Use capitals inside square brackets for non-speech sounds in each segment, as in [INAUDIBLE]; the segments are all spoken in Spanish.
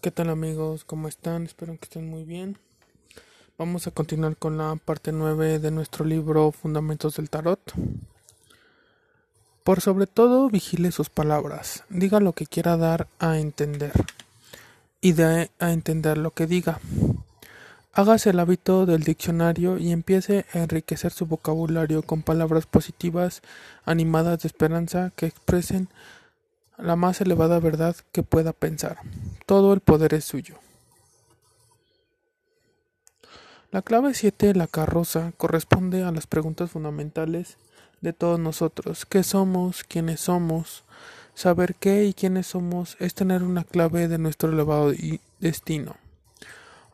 ¿Qué tal amigos? ¿Cómo están? Espero que estén muy bien. Vamos a continuar con la parte 9 de nuestro libro Fundamentos del Tarot. Por sobre todo, vigile sus palabras. Diga lo que quiera dar a entender. Y dé a entender lo que diga. Hágase el hábito del diccionario y empiece a enriquecer su vocabulario con palabras positivas, animadas de esperanza, que expresen la más elevada verdad que pueda pensar. Todo el poder es suyo. La clave 7, la carroza, corresponde a las preguntas fundamentales de todos nosotros. ¿Qué somos? ¿Quiénes somos? Saber qué y quiénes somos es tener una clave de nuestro elevado destino.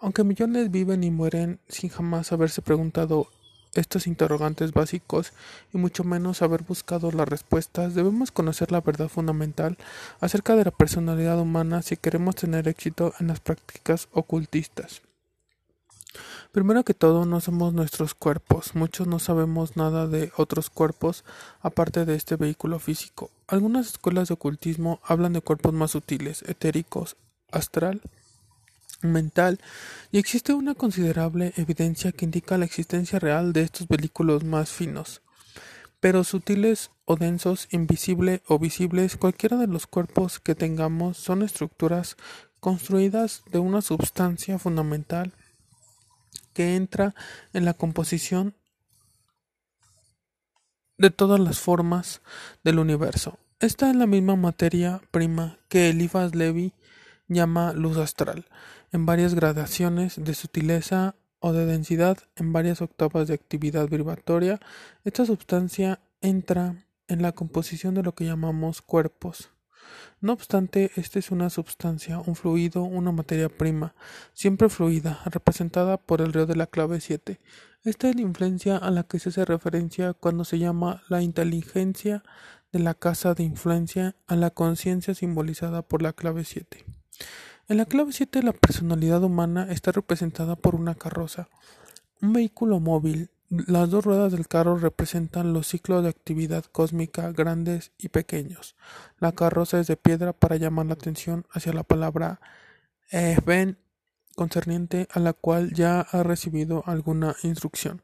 Aunque millones viven y mueren sin jamás haberse preguntado estos interrogantes básicos y mucho menos haber buscado las respuestas, debemos conocer la verdad fundamental acerca de la personalidad humana si queremos tener éxito en las prácticas ocultistas. Primero que todo, no somos nuestros cuerpos. Muchos no sabemos nada de otros cuerpos aparte de este vehículo físico. Algunas escuelas de ocultismo hablan de cuerpos más sutiles, etéricos, astral mental y existe una considerable evidencia que indica la existencia real de estos vehículos más finos. Pero sutiles o densos, invisibles o visibles, cualquiera de los cuerpos que tengamos son estructuras construidas de una sustancia fundamental que entra en la composición de todas las formas del universo. Esta es la misma materia prima que Eliphas Levi llama luz astral en varias gradaciones de sutileza o de densidad en varias octavas de actividad vibratoria, esta sustancia entra en la composición de lo que llamamos cuerpos. No obstante, esta es una sustancia, un fluido, una materia prima, siempre fluida, representada por el río de la clave 7. Esta es la influencia a la que se hace referencia cuando se llama la inteligencia de la casa de influencia a la conciencia simbolizada por la clave 7. En la clave 7 la personalidad humana está representada por una carroza, un vehículo móvil. Las dos ruedas del carro representan los ciclos de actividad cósmica grandes y pequeños. La carroza es de piedra para llamar la atención hacia la palabra Eben concerniente a la cual ya ha recibido alguna instrucción.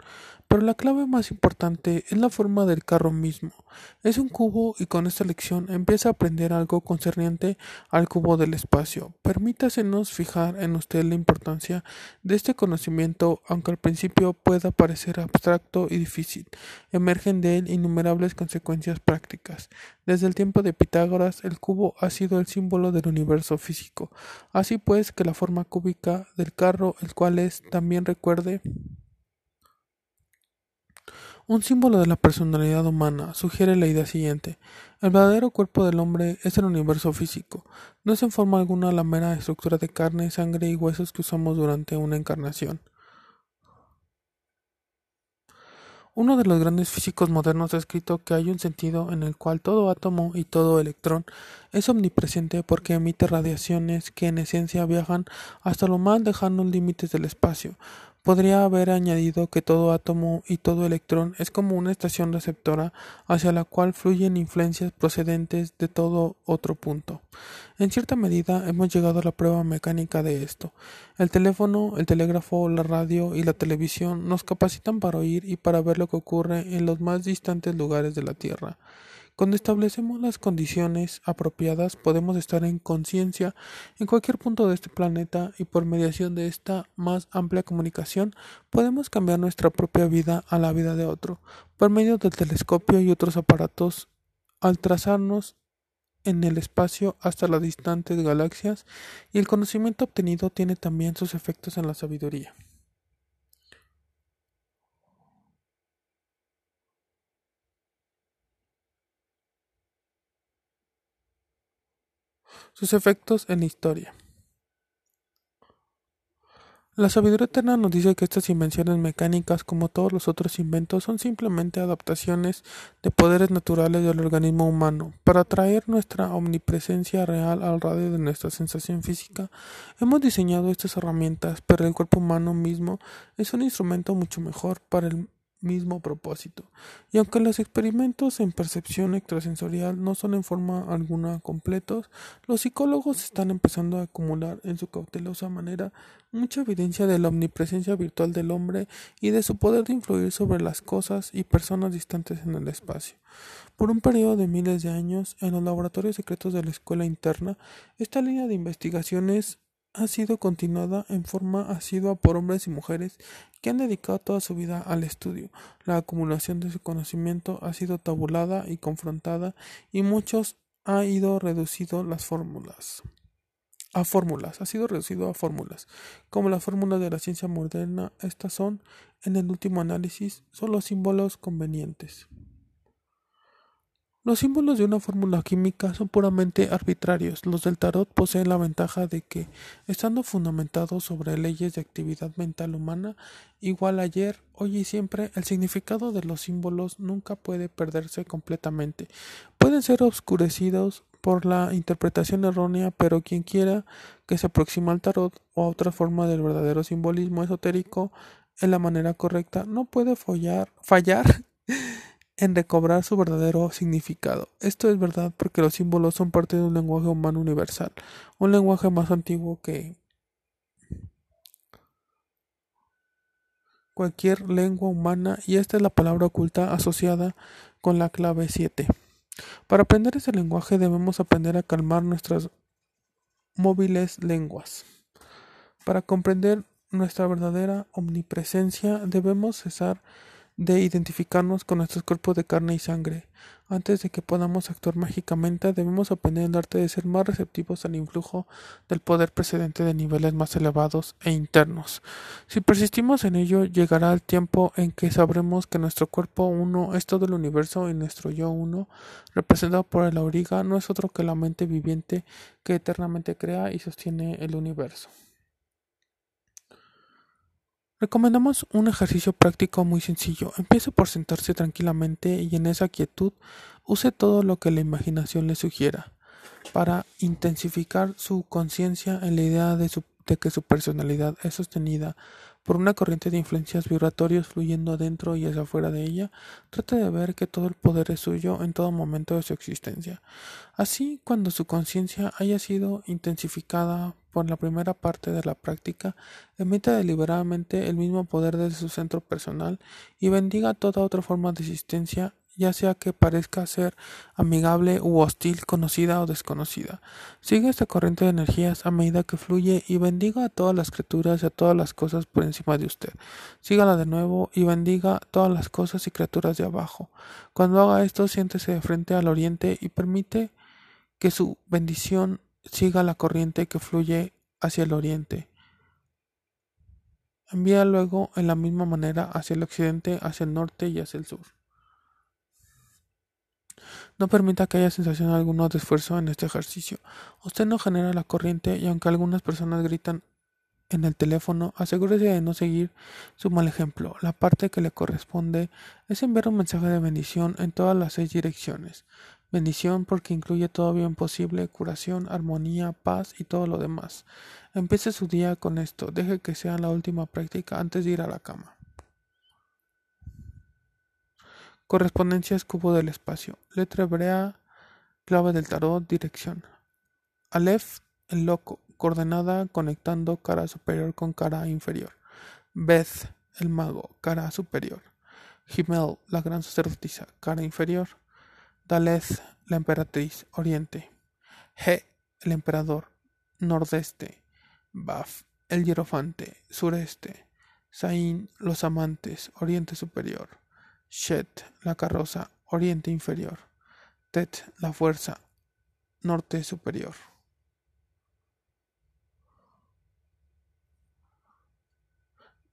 Pero la clave más importante es la forma del carro mismo. Es un cubo y con esta lección empieza a aprender algo concerniente al cubo del espacio. Permítasenos fijar en usted la importancia de este conocimiento, aunque al principio pueda parecer abstracto y difícil. Emergen de él innumerables consecuencias prácticas. Desde el tiempo de Pitágoras, el cubo ha sido el símbolo del universo físico. Así pues que la forma cúbica del carro, el cual es, también recuerde, un símbolo de la personalidad humana sugiere la idea siguiente. El verdadero cuerpo del hombre es el universo físico. No es en forma alguna la mera estructura de carne, sangre y huesos que usamos durante una encarnación. Uno de los grandes físicos modernos ha escrito que hay un sentido en el cual todo átomo y todo electrón es omnipresente porque emite radiaciones que en esencia viajan hasta lo más lejanos límites del espacio, Podría haber añadido que todo átomo y todo electrón es como una estación receptora hacia la cual fluyen influencias procedentes de todo otro punto. En cierta medida hemos llegado a la prueba mecánica de esto. El teléfono, el telégrafo, la radio y la televisión nos capacitan para oír y para ver lo que ocurre en los más distantes lugares de la Tierra. Cuando establecemos las condiciones apropiadas podemos estar en conciencia en cualquier punto de este planeta y por mediación de esta más amplia comunicación podemos cambiar nuestra propia vida a la vida de otro por medio del telescopio y otros aparatos al trazarnos en el espacio hasta las distantes galaxias y el conocimiento obtenido tiene también sus efectos en la sabiduría. Sus efectos en la historia. La sabiduría eterna nos dice que estas invenciones mecánicas, como todos los otros inventos, son simplemente adaptaciones de poderes naturales del organismo humano. Para traer nuestra omnipresencia real al radio de nuestra sensación física, hemos diseñado estas herramientas, pero el cuerpo humano mismo es un instrumento mucho mejor para el mismo propósito. Y aunque los experimentos en percepción extrasensorial no son en forma alguna completos, los psicólogos están empezando a acumular en su cautelosa manera mucha evidencia de la omnipresencia virtual del hombre y de su poder de influir sobre las cosas y personas distantes en el espacio. Por un periodo de miles de años, en los laboratorios secretos de la escuela interna, esta línea de investigaciones ha sido continuada en forma asidua por hombres y mujeres que han dedicado toda su vida al estudio. La acumulación de su conocimiento ha sido tabulada y confrontada y muchos ha ido reducido las fórmulas a fórmulas, ha sido reducido a fórmulas. Como las fórmulas de la ciencia moderna, estas son, en el último análisis, solo símbolos convenientes. Los símbolos de una fórmula química son puramente arbitrarios. Los del tarot poseen la ventaja de que, estando fundamentados sobre leyes de actividad mental humana, igual ayer, hoy y siempre, el significado de los símbolos nunca puede perderse completamente. Pueden ser oscurecidos por la interpretación errónea, pero quien quiera que se aproxime al tarot o a otra forma del verdadero simbolismo esotérico en la manera correcta no puede fallar [LAUGHS] en recobrar su verdadero significado. Esto es verdad porque los símbolos son parte de un lenguaje humano universal, un lenguaje más antiguo que cualquier lengua humana y esta es la palabra oculta asociada con la clave 7. Para aprender ese lenguaje debemos aprender a calmar nuestras móviles lenguas. Para comprender nuestra verdadera omnipresencia debemos cesar de identificarnos con nuestros cuerpos de carne y sangre. Antes de que podamos actuar mágicamente, debemos aprender el arte de ser más receptivos al influjo del poder precedente de niveles más elevados e internos. Si persistimos en ello, llegará el tiempo en que sabremos que nuestro cuerpo uno es todo el universo y nuestro yo uno, representado por el auriga, no es otro que la mente viviente que eternamente crea y sostiene el universo. Recomendamos un ejercicio práctico muy sencillo. Empiece por sentarse tranquilamente y en esa quietud use todo lo que la imaginación le sugiera para intensificar su conciencia en la idea de, de que su personalidad es sostenida por una corriente de influencias vibratorios fluyendo adentro y hacia afuera de ella, trate de ver que todo el poder es suyo en todo momento de su existencia. Así, cuando su conciencia haya sido intensificada por la primera parte de la práctica, emita deliberadamente el mismo poder desde su centro personal y bendiga toda otra forma de existencia ya sea que parezca ser amigable u hostil, conocida o desconocida. Sigue esta corriente de energías a medida que fluye y bendiga a todas las criaturas y a todas las cosas por encima de usted. Sígala de nuevo y bendiga todas las cosas y criaturas de abajo. Cuando haga esto, siéntese de frente al oriente y permite que su bendición siga la corriente que fluye hacia el oriente. Envía luego en la misma manera hacia el occidente, hacia el norte y hacia el sur. No permita que haya sensación alguna de esfuerzo en este ejercicio. Usted no genera la corriente y aunque algunas personas gritan en el teléfono, asegúrese de no seguir su mal ejemplo. La parte que le corresponde es enviar un mensaje de bendición en todas las seis direcciones. Bendición porque incluye todo bien posible, curación, armonía, paz y todo lo demás. Empiece su día con esto. Deje que sea la última práctica antes de ir a la cama. Correspondencias cubo del espacio. Letra hebrea, clave del tarot, dirección. Aleph, el loco, coordenada conectando cara superior con cara inferior. Beth, el mago, cara superior. Himmel, la gran sacerdotisa, cara inferior. Daleth, la emperatriz, oriente. He, el emperador, nordeste. Baf, el hierofante, sureste. Sain, los amantes, oriente superior. Shet, la carroza, oriente inferior. Tet, la fuerza, norte superior.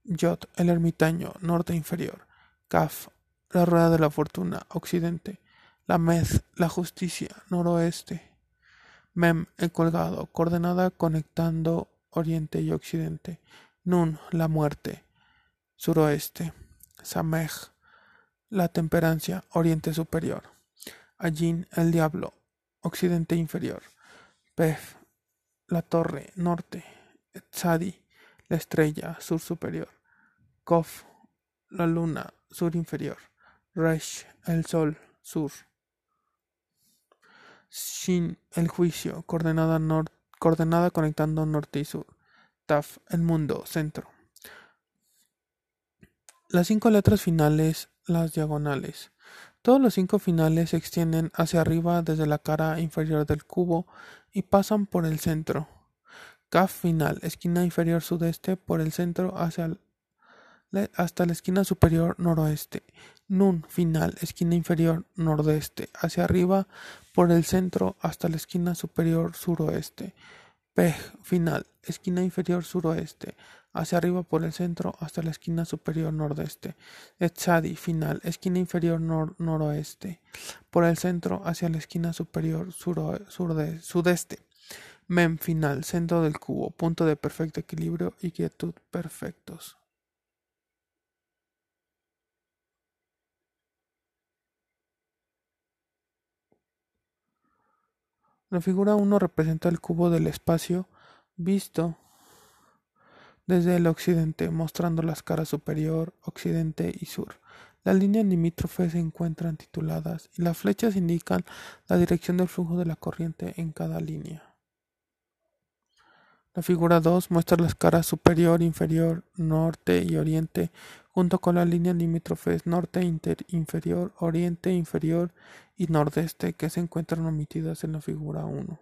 Yot, el ermitaño, norte inferior. Kaf, la rueda de la fortuna, occidente. La la justicia, noroeste. Mem, el colgado, coordenada conectando oriente y occidente. Nun, la muerte, suroeste. Samej, la temperancia, oriente superior. Allín, el diablo, occidente inferior. Pef, la torre, norte. Tzadi, la estrella, sur superior. Kof, la luna, sur inferior. Resh, el sol, sur. Shin, el juicio, coordenada, coordenada conectando norte y sur. Taf, el mundo, centro. Las cinco letras finales, las diagonales. Todos los cinco finales se extienden hacia arriba desde la cara inferior del cubo y pasan por el centro. Kaf final, esquina inferior sudeste por el centro hacia hasta la esquina superior noroeste. Nun final, esquina inferior nordeste, hacia arriba por el centro hasta la esquina superior suroeste. Pej final, esquina inferior suroeste, hacia arriba por el centro hasta la esquina superior nordeste. Etzadi final, esquina inferior noroeste, por el centro hacia la esquina superior sudeste. Mem final, centro del cubo, punto de perfecto equilibrio y quietud perfectos. La figura 1 representa el cubo del espacio visto desde el occidente, mostrando las caras superior, occidente y sur. Las líneas limítrofes se encuentran tituladas y las flechas indican la dirección del flujo de la corriente en cada línea. La figura 2 muestra las caras superior, inferior, norte y oriente, junto con las líneas limítrofes norte, inferior, oriente, inferior y nordeste que se encuentran omitidas en la figura 1.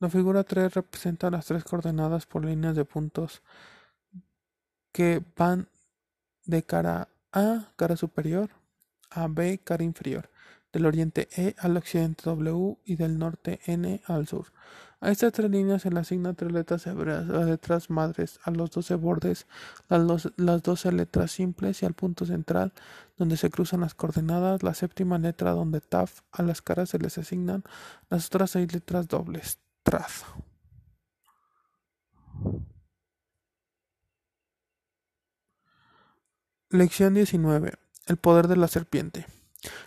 La figura 3 representa las tres coordenadas por líneas de puntos que van de cara A, cara superior, a B, cara inferior, del oriente E al occidente W y del norte N al sur. A estas tres líneas se le asignan tres letras hebreas, madres, a los doce bordes, las, las doce letras simples y al punto central, donde se cruzan las coordenadas, la séptima letra donde TAF a las caras se les asignan las otras seis letras dobles. Lección 19. El poder de la serpiente.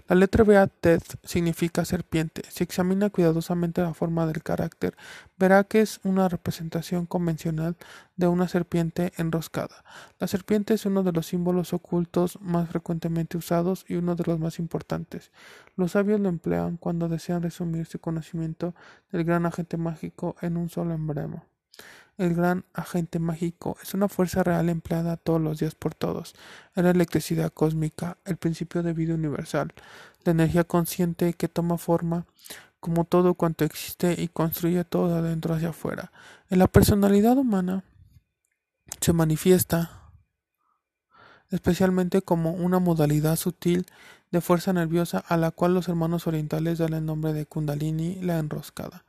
La letra B Ted significa serpiente. Si examina cuidadosamente la forma del carácter, verá que es una representación convencional de una serpiente enroscada. La serpiente es uno de los símbolos ocultos más frecuentemente usados y uno de los más importantes. Los sabios lo emplean cuando desean resumir su conocimiento del gran agente mágico en un solo emblema. El gran agente mágico es una fuerza real empleada todos los días por todos. Es la electricidad cósmica, el principio de vida universal, la energía consciente que toma forma como todo cuanto existe y construye todo de adentro hacia afuera. En la personalidad humana se manifiesta especialmente como una modalidad sutil de fuerza nerviosa a la cual los hermanos orientales dan el nombre de Kundalini, la enroscada.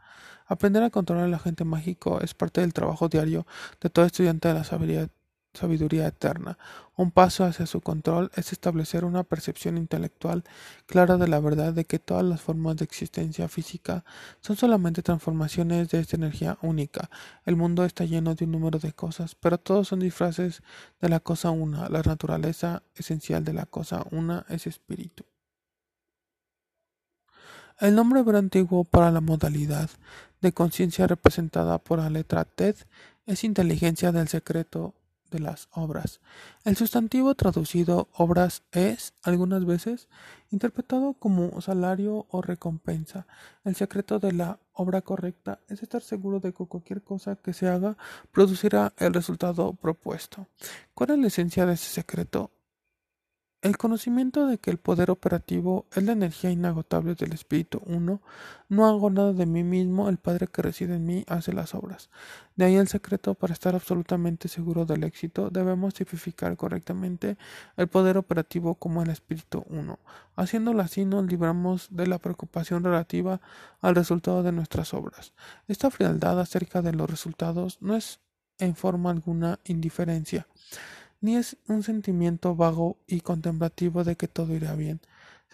Aprender a controlar el agente mágico es parte del trabajo diario de todo estudiante de la sabiduría, eterna. Un paso hacia su control es establecer una percepción intelectual clara de la verdad de que todas las formas de existencia física son solamente transformaciones de esta energía única. El mundo está lleno de un número de cosas, pero todos son disfraces de la cosa una. La naturaleza esencial de la cosa una es espíritu. El nombre antiguo para la modalidad de conciencia representada por la letra TED es inteligencia del secreto de las obras. El sustantivo traducido obras es, algunas veces, interpretado como salario o recompensa. El secreto de la obra correcta es estar seguro de que cualquier cosa que se haga producirá el resultado propuesto. ¿Cuál es la esencia de ese secreto? El conocimiento de que el poder operativo es la energía inagotable del Espíritu Uno, no hago nada de mí mismo, el Padre que reside en mí hace las obras. De ahí el secreto para estar absolutamente seguro del éxito, debemos tipificar correctamente el poder operativo como el Espíritu Uno. Haciéndolo así nos libramos de la preocupación relativa al resultado de nuestras obras. Esta frialdad acerca de los resultados no es en forma alguna indiferencia ni es un sentimiento vago y contemplativo de que todo irá bien.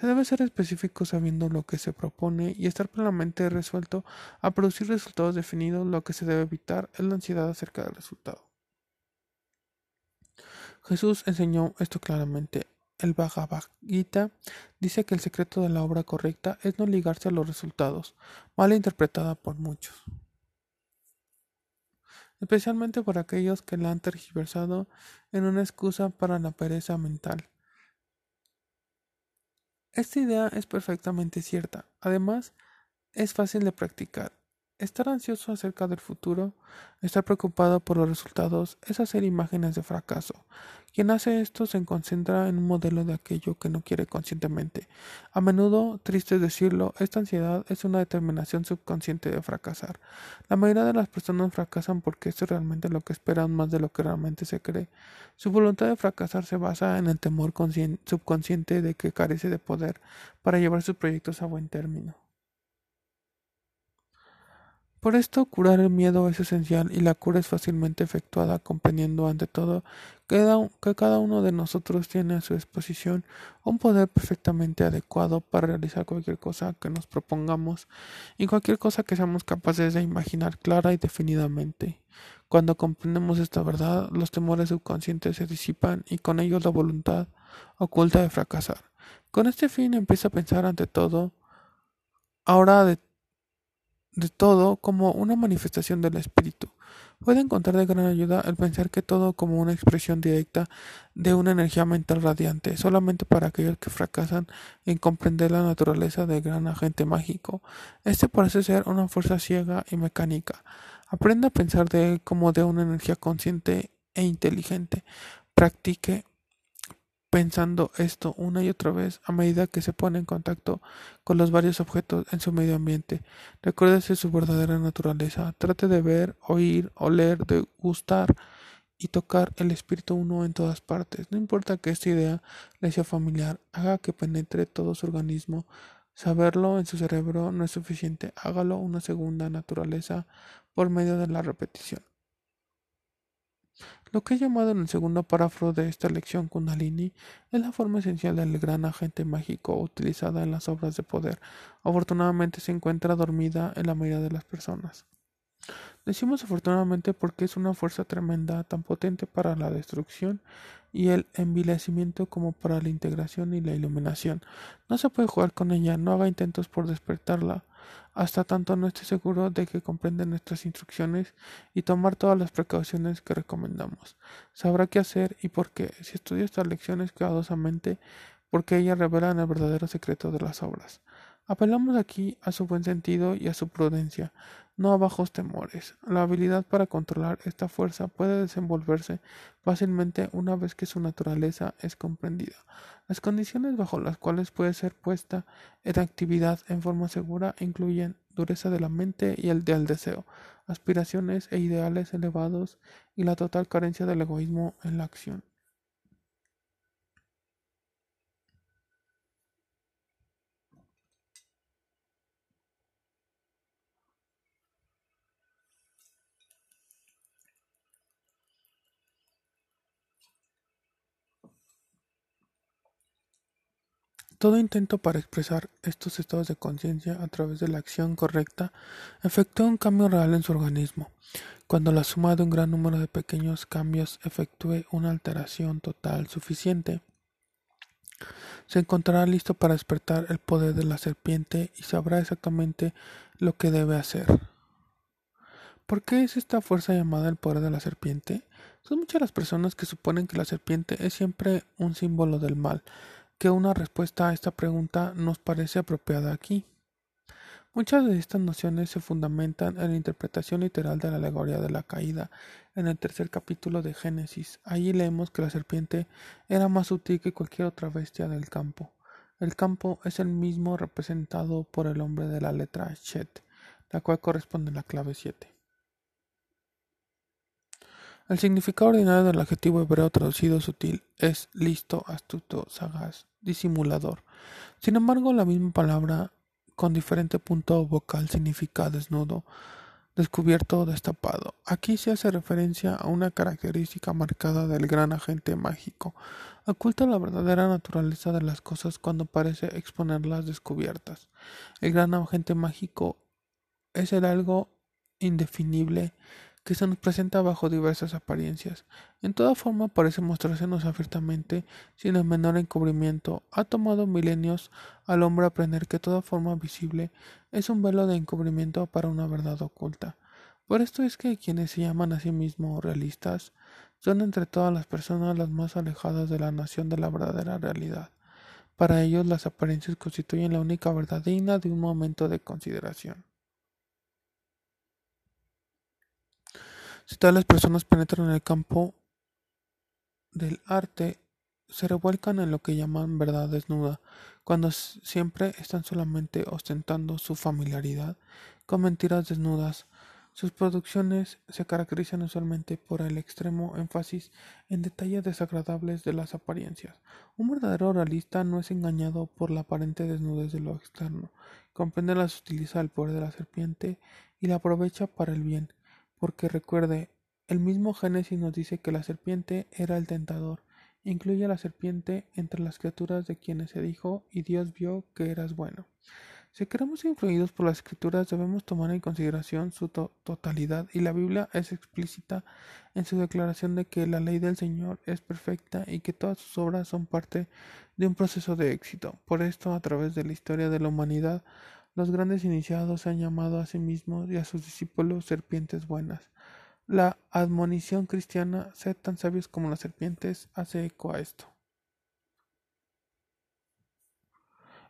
Se debe ser específico sabiendo lo que se propone y estar plenamente resuelto a producir resultados definidos. Lo que se debe evitar es la ansiedad acerca del resultado. Jesús enseñó esto claramente. el Bhagavad Gita dice que el secreto de la obra correcta es no ligarse a los resultados, mal interpretada por muchos. Especialmente por aquellos que la han tergiversado en una excusa para la pereza mental. Esta idea es perfectamente cierta. Además, es fácil de practicar. Estar ansioso acerca del futuro, estar preocupado por los resultados, es hacer imágenes de fracaso. Quien hace esto se concentra en un modelo de aquello que no quiere conscientemente. A menudo, triste decirlo, esta ansiedad es una determinación subconsciente de fracasar. La mayoría de las personas fracasan porque esto es realmente lo que esperan más de lo que realmente se cree. Su voluntad de fracasar se basa en el temor subconsciente de que carece de poder para llevar sus proyectos a buen término. Por esto, curar el miedo es esencial y la cura es fácilmente efectuada comprendiendo ante todo que cada uno de nosotros tiene a su disposición un poder perfectamente adecuado para realizar cualquier cosa que nos propongamos y cualquier cosa que seamos capaces de imaginar clara y definidamente. Cuando comprendemos esta verdad, los temores subconscientes se disipan y con ellos la voluntad oculta de fracasar. Con este fin empieza a pensar ante todo ahora de de todo como una manifestación del espíritu. Puede encontrar de gran ayuda el pensar que todo como una expresión directa de una energía mental radiante, solamente para aquellos que fracasan en comprender la naturaleza del gran agente mágico. Este parece ser una fuerza ciega y mecánica. Aprenda a pensar de él como de una energía consciente e inteligente. Practique pensando esto una y otra vez a medida que se pone en contacto con los varios objetos en su medio ambiente. Recuérdese su verdadera naturaleza. Trate de ver, oír, oler, degustar y tocar el espíritu uno en todas partes. No importa que esta idea le sea familiar, haga que penetre todo su organismo. Saberlo en su cerebro no es suficiente. Hágalo una segunda naturaleza por medio de la repetición. Lo que he llamado en el segundo párrafo de esta lección Kundalini es la forma esencial del gran agente mágico utilizada en las obras de poder. Afortunadamente se encuentra dormida en la mayoría de las personas. Decimos afortunadamente porque es una fuerza tremenda, tan potente para la destrucción y el envilecimiento como para la integración y la iluminación. No se puede jugar con ella, no haga intentos por despertarla hasta tanto no esté seguro de que comprende nuestras instrucciones y tomar todas las precauciones que recomendamos. Sabrá qué hacer y por qué, si estudia estas lecciones cuidadosamente, porque ellas revelan el verdadero secreto de las obras. Apelamos aquí a su buen sentido y a su prudencia, no a bajos temores. La habilidad para controlar esta fuerza puede desenvolverse fácilmente una vez que su naturaleza es comprendida. Las condiciones bajo las cuales puede ser puesta en actividad en forma segura incluyen dureza de la mente y el del deseo, aspiraciones e ideales elevados y la total carencia del egoísmo en la acción. Todo intento para expresar estos estados de conciencia a través de la acción correcta efectúa un cambio real en su organismo. Cuando la suma de un gran número de pequeños cambios efectúe una alteración total suficiente, se encontrará listo para despertar el poder de la serpiente y sabrá exactamente lo que debe hacer. ¿Por qué es esta fuerza llamada el poder de la serpiente? Son muchas las personas que suponen que la serpiente es siempre un símbolo del mal, que una respuesta a esta pregunta nos parece apropiada aquí. Muchas de estas nociones se fundamentan en la interpretación literal de la alegoría de la caída en el tercer capítulo de Génesis. Allí leemos que la serpiente era más sutil que cualquier otra bestia del campo. El campo es el mismo representado por el hombre de la letra Shet, la cual corresponde a la clave 7. El significado ordinario del adjetivo hebreo traducido sutil es listo, astuto, sagaz, disimulador. Sin embargo, la misma palabra con diferente punto vocal significa desnudo, descubierto o destapado. Aquí se hace referencia a una característica marcada del gran agente mágico. Oculta la verdadera naturaleza de las cosas cuando parece exponerlas descubiertas. El gran agente mágico es el algo indefinible que se nos presenta bajo diversas apariencias. En toda forma parece mostrársenos abiertamente, sin el menor encubrimiento. Ha tomado milenios al hombre aprender que toda forma visible es un velo de encubrimiento para una verdad oculta. Por esto es que quienes se llaman a sí mismos realistas son entre todas las personas las más alejadas de la nación de la verdadera realidad. Para ellos las apariencias constituyen la única verdad digna de un momento de consideración. Si tales personas penetran en el campo del arte, se revuelcan en lo que llaman verdad desnuda, cuando siempre están solamente ostentando su familiaridad con mentiras desnudas, sus producciones se caracterizan usualmente por el extremo énfasis en detalles desagradables de las apariencias. Un verdadero realista no es engañado por la aparente desnudez de lo externo, comprende la sutileza del poder de la serpiente y la aprovecha para el bien, porque recuerde, el mismo Génesis nos dice que la serpiente era el tentador, incluye a la serpiente entre las criaturas de quienes se dijo y Dios vio que eras bueno. Si queremos influidos por las escrituras debemos tomar en consideración su totalidad y la Biblia es explícita en su declaración de que la ley del Señor es perfecta y que todas sus obras son parte de un proceso de éxito. Por esto, a través de la historia de la humanidad, los grandes iniciados han llamado a sí mismos y a sus discípulos serpientes buenas. La admonición cristiana, sed tan sabios como las serpientes, hace eco a esto.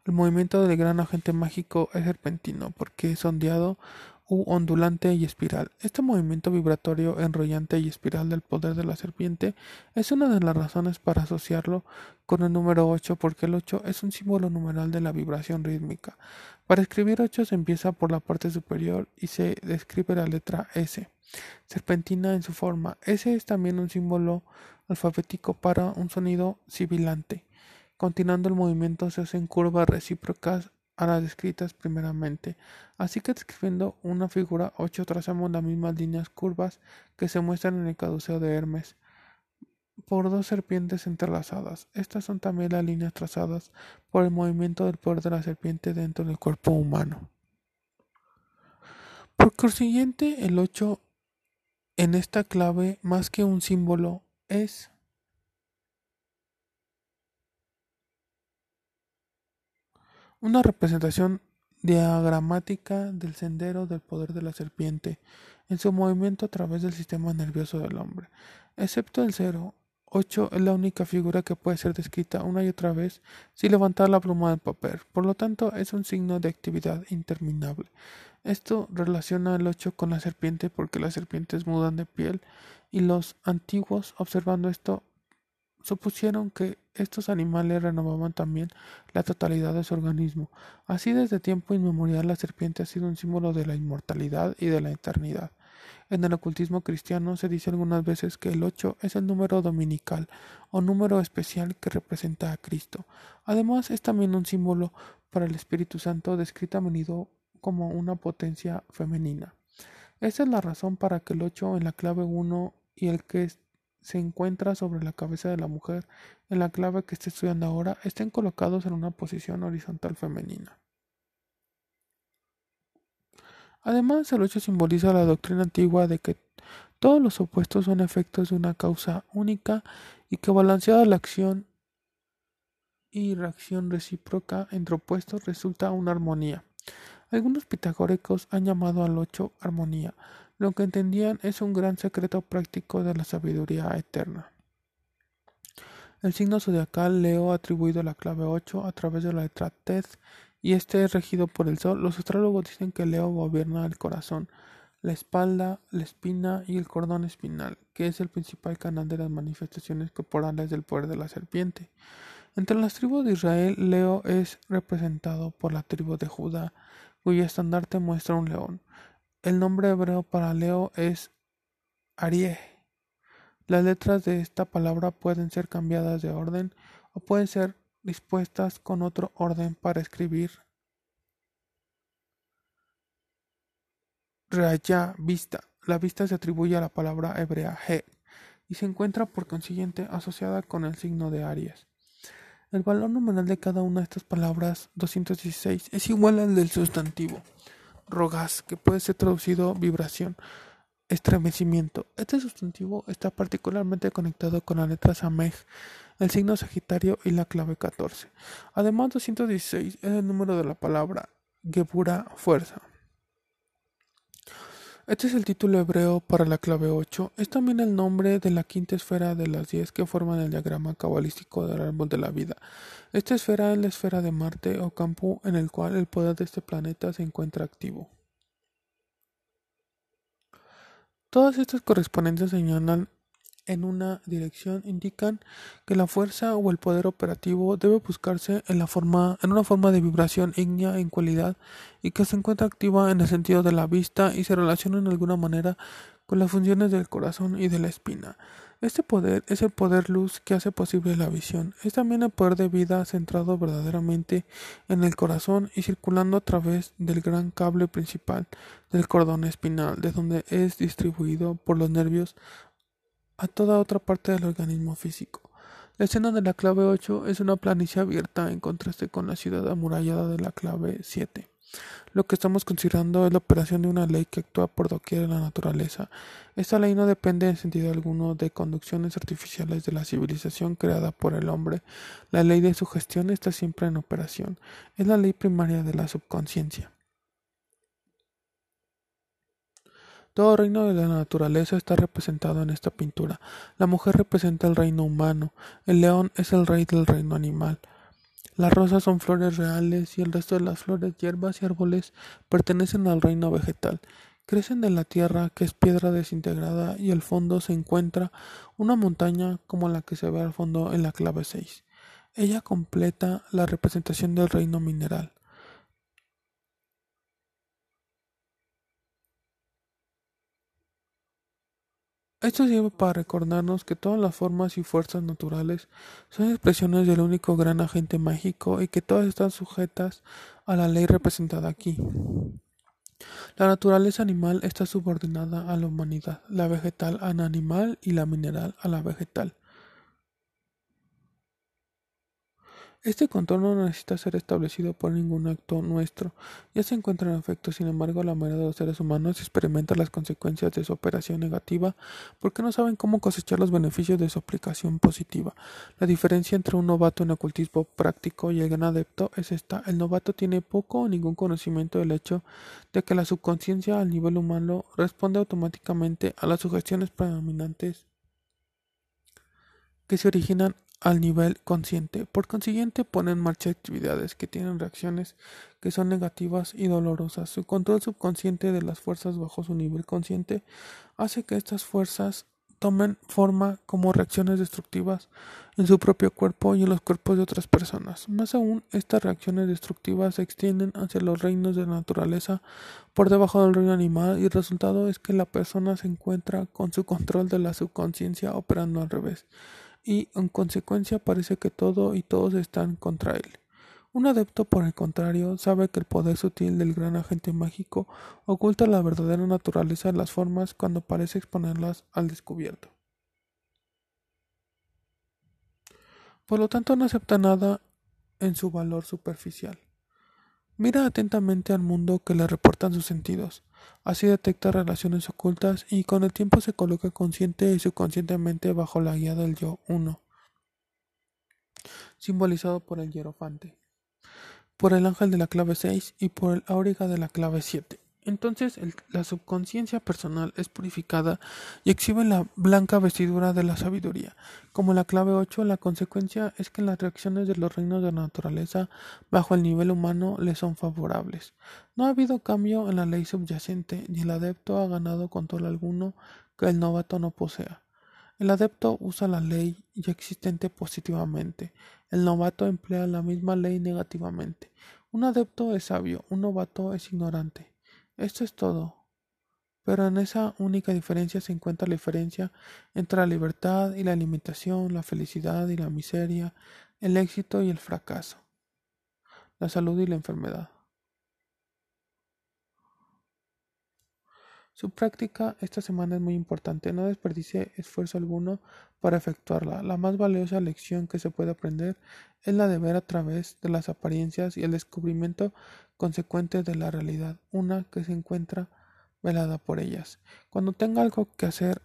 El movimiento del gran agente mágico es serpentino porque es ondeado u ondulante y espiral. Este movimiento vibratorio, enrollante y espiral del poder de la serpiente es una de las razones para asociarlo con el número 8 porque el 8 es un símbolo numeral de la vibración rítmica. Para escribir 8 se empieza por la parte superior y se describe la letra S. Serpentina en su forma. S es también un símbolo alfabético para un sonido sibilante. Continuando el movimiento se hacen curvas recíprocas a las descritas primeramente, así que describiendo una figura 8 trazamos las mismas líneas curvas que se muestran en el caduceo de Hermes por dos serpientes entrelazadas. Estas son también las líneas trazadas por el movimiento del poder de la serpiente dentro del cuerpo humano. Por consiguiente, el 8 en esta clave, más que un símbolo, es Una representación diagramática del sendero del poder de la serpiente en su movimiento a través del sistema nervioso del hombre. Excepto el cero, 8 es la única figura que puede ser descrita una y otra vez sin levantar la pluma del papel. Por lo tanto, es un signo de actividad interminable. Esto relaciona el 8 con la serpiente porque las serpientes mudan de piel y los antiguos, observando esto, supusieron que estos animales renovaban también la totalidad de su organismo. Así desde tiempo inmemorial la serpiente ha sido un símbolo de la inmortalidad y de la eternidad. En el ocultismo cristiano se dice algunas veces que el 8 es el número dominical o número especial que representa a Cristo. Además es también un símbolo para el Espíritu Santo descrito a menudo como una potencia femenina. Esa es la razón para que el 8 en la clave 1 y el que se encuentra sobre la cabeza de la mujer en la clave que está estudiando ahora estén colocados en una posición horizontal femenina. Además, el 8 simboliza la doctrina antigua de que todos los opuestos son efectos de una causa única y que balanceada la acción y reacción recíproca entre opuestos resulta una armonía. Algunos pitagóricos han llamado al 8 armonía, lo que entendían es un gran secreto práctico de la sabiduría eterna. El signo zodiacal Leo atribuido a la clave 8 a través de la letra Ted y este es regido por el Sol. Los astrólogos dicen que Leo gobierna el corazón, la espalda, la espina y el cordón espinal, que es el principal canal de las manifestaciones corporales del poder de la serpiente. Entre las tribus de Israel, Leo es representado por la tribu de Judá, cuyo estandarte muestra un león. El nombre hebreo para Leo es Arieh. Las letras de esta palabra pueden ser cambiadas de orden o pueden ser dispuestas con otro orden para escribir Reaya, vista. La vista se atribuye a la palabra hebrea he y se encuentra por consiguiente asociada con el signo de Aries. El valor nominal de cada una de estas palabras, 216, es igual al del sustantivo rogas, que puede ser traducido vibración. estremecimiento. Este sustantivo está particularmente conectado con la letra Samej, el signo Sagitario y la clave 14. Además, 216 es el número de la palabra Gebura, fuerza. Este es el título hebreo para la clave 8. Es también el nombre de la quinta esfera de las 10 que forman el diagrama cabalístico del árbol de la vida. Esta esfera es la esfera de Marte o campo en el cual el poder de este planeta se encuentra activo. Todas estas correspondencias señalan en una dirección indican que la fuerza o el poder operativo debe buscarse en, la forma, en una forma de vibración ígnea en cualidad y que se encuentra activa en el sentido de la vista y se relaciona en alguna manera con las funciones del corazón y de la espina. Este poder es el poder luz que hace posible la visión. Es también el poder de vida centrado verdaderamente en el corazón y circulando a través del gran cable principal del cordón espinal, de donde es distribuido por los nervios a toda otra parte del organismo físico. La escena de la clave 8 es una planicie abierta en contraste con la ciudad amurallada de la clave 7. Lo que estamos considerando es la operación de una ley que actúa por doquier en la naturaleza. Esta ley no depende en sentido alguno de conducciones artificiales de la civilización creada por el hombre. La ley de su gestión está siempre en operación. Es la ley primaria de la subconsciencia. Todo reino de la naturaleza está representado en esta pintura. La mujer representa el reino humano, el león es el rey del reino animal. Las rosas son flores reales y el resto de las flores, hierbas y árboles pertenecen al reino vegetal. Crecen de la tierra, que es piedra desintegrada, y al fondo se encuentra una montaña como la que se ve al fondo en la clave 6. Ella completa la representación del reino mineral. Esto sirve para recordarnos que todas las formas y fuerzas naturales son expresiones del único gran agente mágico y que todas están sujetas a la ley representada aquí. La naturaleza animal está subordinada a la humanidad, la vegetal al animal y la mineral a la vegetal. Este contorno no necesita ser establecido por ningún acto nuestro, ya se encuentra en efecto, sin embargo la mayoría de los seres humanos experimenta las consecuencias de su operación negativa porque no saben cómo cosechar los beneficios de su aplicación positiva. La diferencia entre un novato en ocultismo práctico y el gran adepto es esta, el novato tiene poco o ningún conocimiento del hecho de que la subconsciencia al nivel humano responde automáticamente a las sugestiones predominantes que se originan al nivel consciente. Por consiguiente, pone en marcha actividades que tienen reacciones que son negativas y dolorosas. Su control subconsciente de las fuerzas bajo su nivel consciente hace que estas fuerzas tomen forma como reacciones destructivas en su propio cuerpo y en los cuerpos de otras personas. Más aún, estas reacciones destructivas se extienden hacia los reinos de la naturaleza por debajo del reino animal y el resultado es que la persona se encuentra con su control de la subconsciencia operando al revés y en consecuencia parece que todo y todos están contra él. Un adepto, por el contrario, sabe que el poder sutil del gran agente mágico oculta la verdadera naturaleza de las formas cuando parece exponerlas al descubierto. Por lo tanto, no acepta nada en su valor superficial. Mira atentamente al mundo que le reportan sus sentidos. Así detecta relaciones ocultas y con el tiempo se coloca consciente y subconscientemente bajo la guía del yo uno, simbolizado por el hierofante, por el ángel de la clave 6 y por el auriga de la clave 7. Entonces la subconsciencia personal es purificada y exhibe la blanca vestidura de la sabiduría. Como la clave 8, la consecuencia es que las reacciones de los reinos de la naturaleza bajo el nivel humano le son favorables. No ha habido cambio en la ley subyacente, ni el adepto ha ganado control alguno que el novato no posea. El adepto usa la ley ya existente positivamente. El novato emplea la misma ley negativamente. Un adepto es sabio, un novato es ignorante. Esto es todo. Pero en esa única diferencia se encuentra la diferencia entre la libertad y la limitación, la felicidad y la miseria, el éxito y el fracaso, la salud y la enfermedad. Su práctica esta semana es muy importante. No desperdicie esfuerzo alguno para efectuarla. La más valiosa lección que se puede aprender es la de ver a través de las apariencias y el descubrimiento consecuente de la realidad, una que se encuentra velada por ellas. Cuando tenga algo que hacer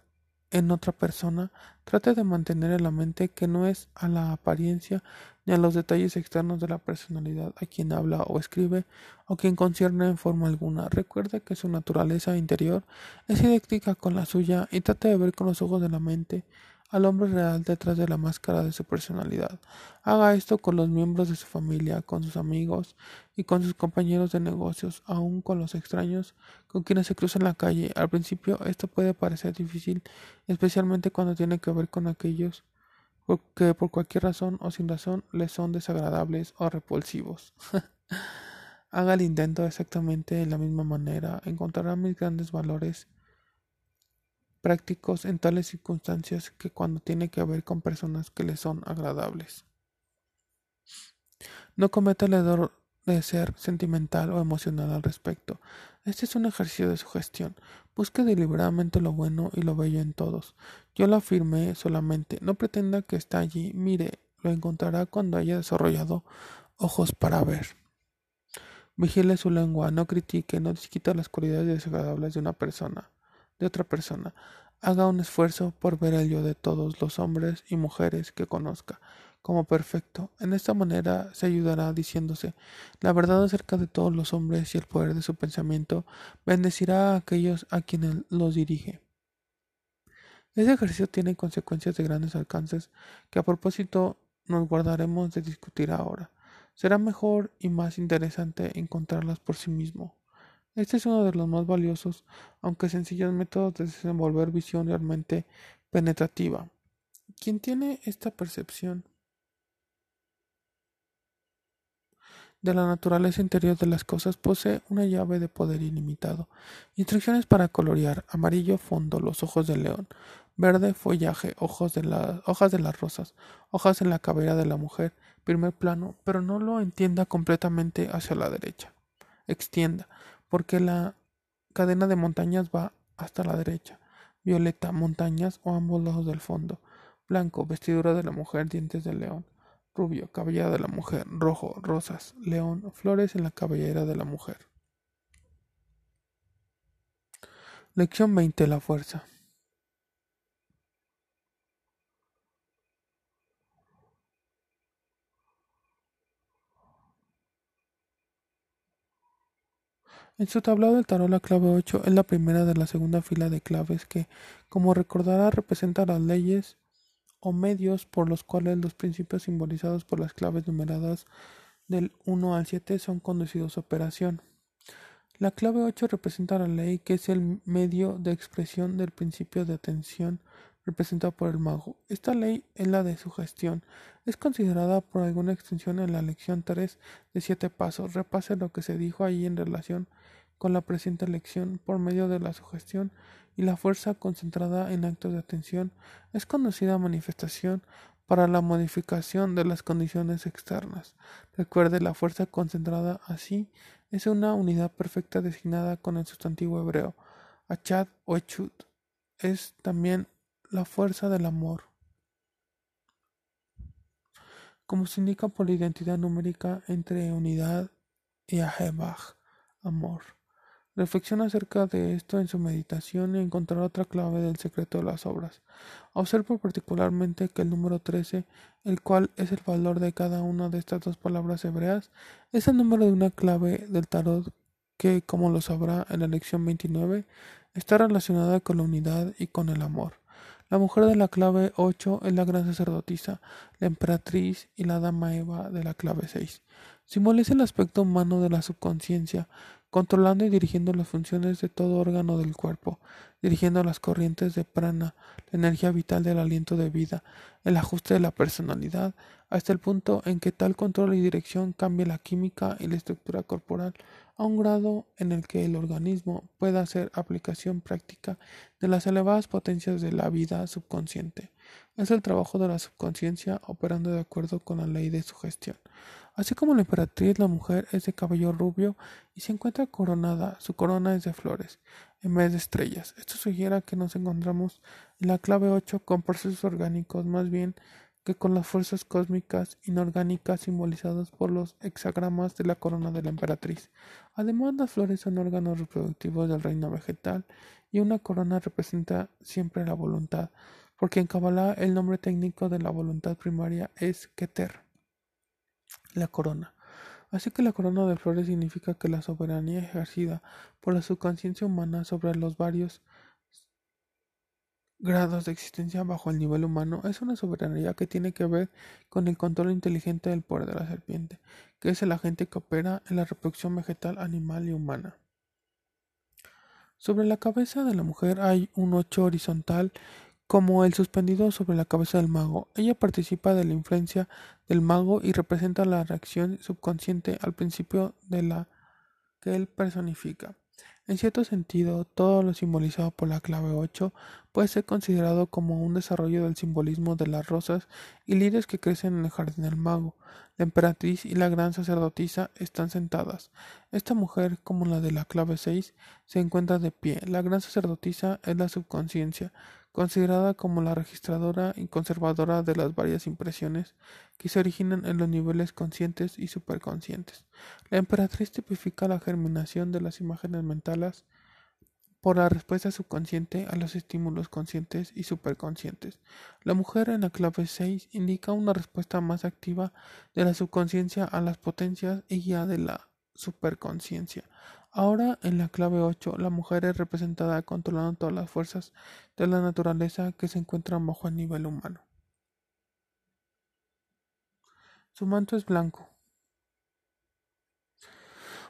en otra persona, trate de mantener en la mente que no es a la apariencia ni a los detalles externos de la personalidad a quien habla o escribe o quien concierne en forma alguna. Recuerde que su naturaleza interior es idéntica con la suya y trate de ver con los ojos de la mente al hombre real detrás de la máscara de su personalidad. Haga esto con los miembros de su familia, con sus amigos y con sus compañeros de negocios, aun con los extraños con quienes se cruza en la calle. Al principio esto puede parecer difícil, especialmente cuando tiene que ver con aquellos que por cualquier razón o sin razón les son desagradables o repulsivos. [LAUGHS] Haga el intento exactamente de la misma manera. Encontrará mis grandes valores prácticos en tales circunstancias que cuando tiene que ver con personas que le son agradables. No cometa el error de ser sentimental o emocional al respecto. Este es un ejercicio de sugestión. Busque deliberadamente lo bueno y lo bello en todos. Yo lo afirmé solamente. No pretenda que está allí. Mire, lo encontrará cuando haya desarrollado ojos para ver. Vigile su lengua, no critique, no disquita las cualidades desagradables de una persona de otra persona. Haga un esfuerzo por ver el yo de todos los hombres y mujeres que conozca como perfecto. En esta manera se ayudará diciéndose la verdad acerca de todos los hombres y el poder de su pensamiento bendecirá a aquellos a quienes los dirige. Este ejercicio tiene consecuencias de grandes alcances que a propósito nos guardaremos de discutir ahora. Será mejor y más interesante encontrarlas por sí mismo. Este es uno de los más valiosos, aunque sencillos métodos de desenvolver visión realmente penetrativa. Quien tiene esta percepción de la naturaleza interior de las cosas posee una llave de poder ilimitado. Instrucciones para colorear: amarillo fondo, los ojos del león, verde follaje, ojos de hojas de las rosas, hojas en la cabera de la mujer, primer plano, pero no lo entienda completamente hacia la derecha. Extienda porque la cadena de montañas va hasta la derecha. Violeta, montañas o ambos lados del fondo. Blanco, vestidura de la mujer, dientes de león. Rubio, cabellera de la mujer. Rojo, rosas. León, flores en la cabellera de la mujer. Lección 20. La fuerza. En su tablado del tarot la clave 8 es la primera de la segunda fila de claves que, como recordará, representa las leyes o medios por los cuales los principios simbolizados por las claves numeradas del 1 al 7 son conducidos a operación. La clave 8 representa la ley que es el medio de expresión del principio de atención representado por el mago. Esta ley es la de sugestión. Es considerada por alguna extensión en la lección 3 de siete pasos. Repase lo que se dijo allí en relación con la presente lección por medio de la sugestión y la fuerza concentrada en actos de atención es conocida manifestación para la modificación de las condiciones externas. Recuerde, la fuerza concentrada así es una unidad perfecta designada con el sustantivo hebreo achad o echut. Es también la fuerza del amor. Como se indica por la identidad numérica entre unidad y ahebach, amor. Reflexiona acerca de esto en su meditación y encontrará otra clave del secreto de las obras. Observo particularmente que el número 13, el cual es el valor de cada una de estas dos palabras hebreas, es el número de una clave del tarot que, como lo sabrá en la lección 29, está relacionada con la unidad y con el amor. La mujer de la clave 8 es la gran sacerdotisa, la emperatriz y la dama Eva de la clave 6. Simboliza el aspecto humano de la subconsciencia, controlando y dirigiendo las funciones de todo órgano del cuerpo, dirigiendo las corrientes de prana, la energía vital del aliento de vida, el ajuste de la personalidad, hasta el punto en que tal control y dirección cambia la química y la estructura corporal a un grado en el que el organismo pueda hacer aplicación práctica de las elevadas potencias de la vida subconsciente. Es el trabajo de la subconsciencia operando de acuerdo con la ley de su gestión. Así como la emperatriz, la mujer es de cabello rubio y se encuentra coronada, su corona es de flores, en vez de estrellas. Esto sugiere que nos encontramos en la clave 8 con procesos orgánicos más bien que con las fuerzas cósmicas inorgánicas simbolizadas por los hexagramas de la corona de la emperatriz. Además, las flores son órganos reproductivos del reino vegetal y una corona representa siempre la voluntad, porque en Kabbalah el nombre técnico de la voluntad primaria es Keter, la corona. Así que la corona de flores significa que la soberanía ejercida por la subconsciencia humana sobre los varios grados de existencia bajo el nivel humano es una soberanía que tiene que ver con el control inteligente del poder de la serpiente, que es el agente que opera en la reproducción vegetal, animal y humana. Sobre la cabeza de la mujer hay un ocho horizontal como el suspendido sobre la cabeza del mago. Ella participa de la influencia del mago y representa la reacción subconsciente al principio de la que él personifica. En cierto sentido, todo lo simbolizado por la clave 8 puede ser considerado como un desarrollo del simbolismo de las rosas y lirios que crecen en el jardín del mago. La emperatriz y la gran sacerdotisa están sentadas. Esta mujer, como la de la clave 6, se encuentra de pie. La gran sacerdotisa es la subconsciencia, considerada como la registradora y conservadora de las varias impresiones que se originan en los niveles conscientes y superconscientes. La emperatriz tipifica la germinación de las imágenes mentales por la respuesta subconsciente a los estímulos conscientes y superconscientes. La mujer en la clave 6 indica una respuesta más activa de la subconsciencia a las potencias y guía de la superconsciencia. Ahora, en la clave 8, la mujer es representada controlando todas las fuerzas de la naturaleza que se encuentran bajo el nivel humano. Su manto es blanco,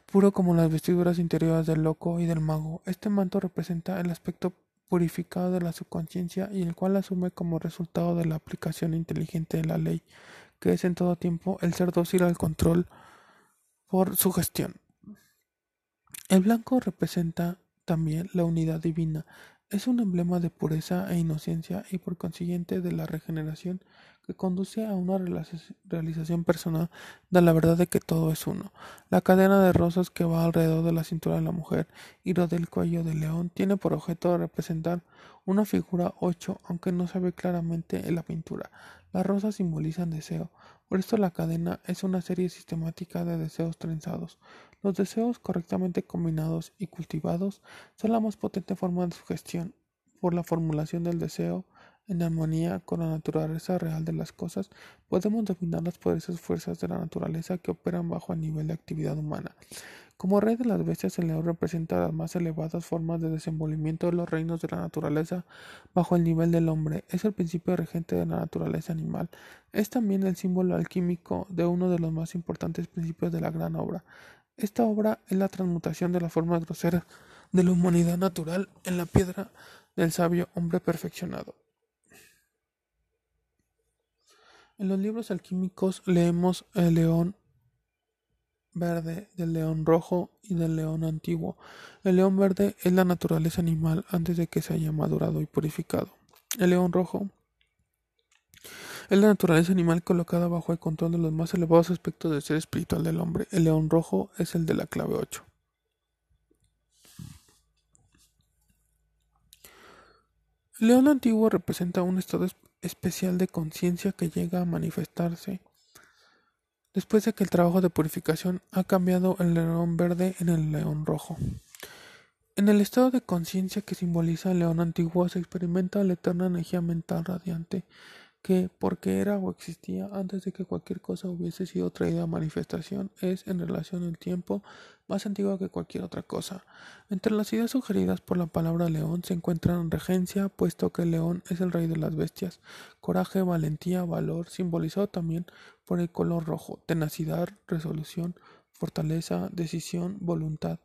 puro como las vestiduras interiores del loco y del mago. Este manto representa el aspecto purificado de la subconsciencia y el cual asume como resultado de la aplicación inteligente de la ley, que es en todo tiempo el ser dócil al control por su gestión. El blanco representa también la unidad divina, es un emblema de pureza e inocencia y por consiguiente de la regeneración que conduce a una realización personal de la verdad de que todo es uno. La cadena de rosas que va alrededor de la cintura de la mujer y lo del cuello del león tiene por objeto representar una figura ocho, aunque no se ve claramente en la pintura. Las rosas simbolizan deseo, por esto la cadena es una serie sistemática de deseos trenzados. Los deseos correctamente combinados y cultivados son la más potente forma de sugestión. Por la formulación del deseo, en armonía con la naturaleza real de las cosas, podemos dominar las poderosas fuerzas de la naturaleza que operan bajo el nivel de actividad humana. Como rey de las bestias, el león representa las más elevadas formas de desenvolvimiento de los reinos de la naturaleza bajo el nivel del hombre. Es el principio regente de la naturaleza animal. Es también el símbolo alquímico de uno de los más importantes principios de la gran obra. Esta obra es la transmutación de la forma grosera de la humanidad natural en la piedra del sabio hombre perfeccionado. En los libros alquímicos leemos el león verde, del león rojo y del león antiguo. El león verde es la naturaleza animal antes de que se haya madurado y purificado. El león rojo es la naturaleza animal colocada bajo el control de los más elevados aspectos del ser espiritual del hombre. El león rojo es el de la clave 8. El león antiguo representa un estado especial de conciencia que llega a manifestarse después de que el trabajo de purificación ha cambiado el león verde en el león rojo. En el estado de conciencia que simboliza el león antiguo se experimenta la eterna energía mental radiante que, porque era o existía antes de que cualquier cosa hubiese sido traída a manifestación, es, en relación al tiempo, más antigua que cualquier otra cosa. Entre las ideas sugeridas por la palabra león se encuentran regencia, puesto que el león es el rey de las bestias, coraje, valentía, valor, simbolizado también por el color rojo, tenacidad, resolución, fortaleza, decisión, voluntad.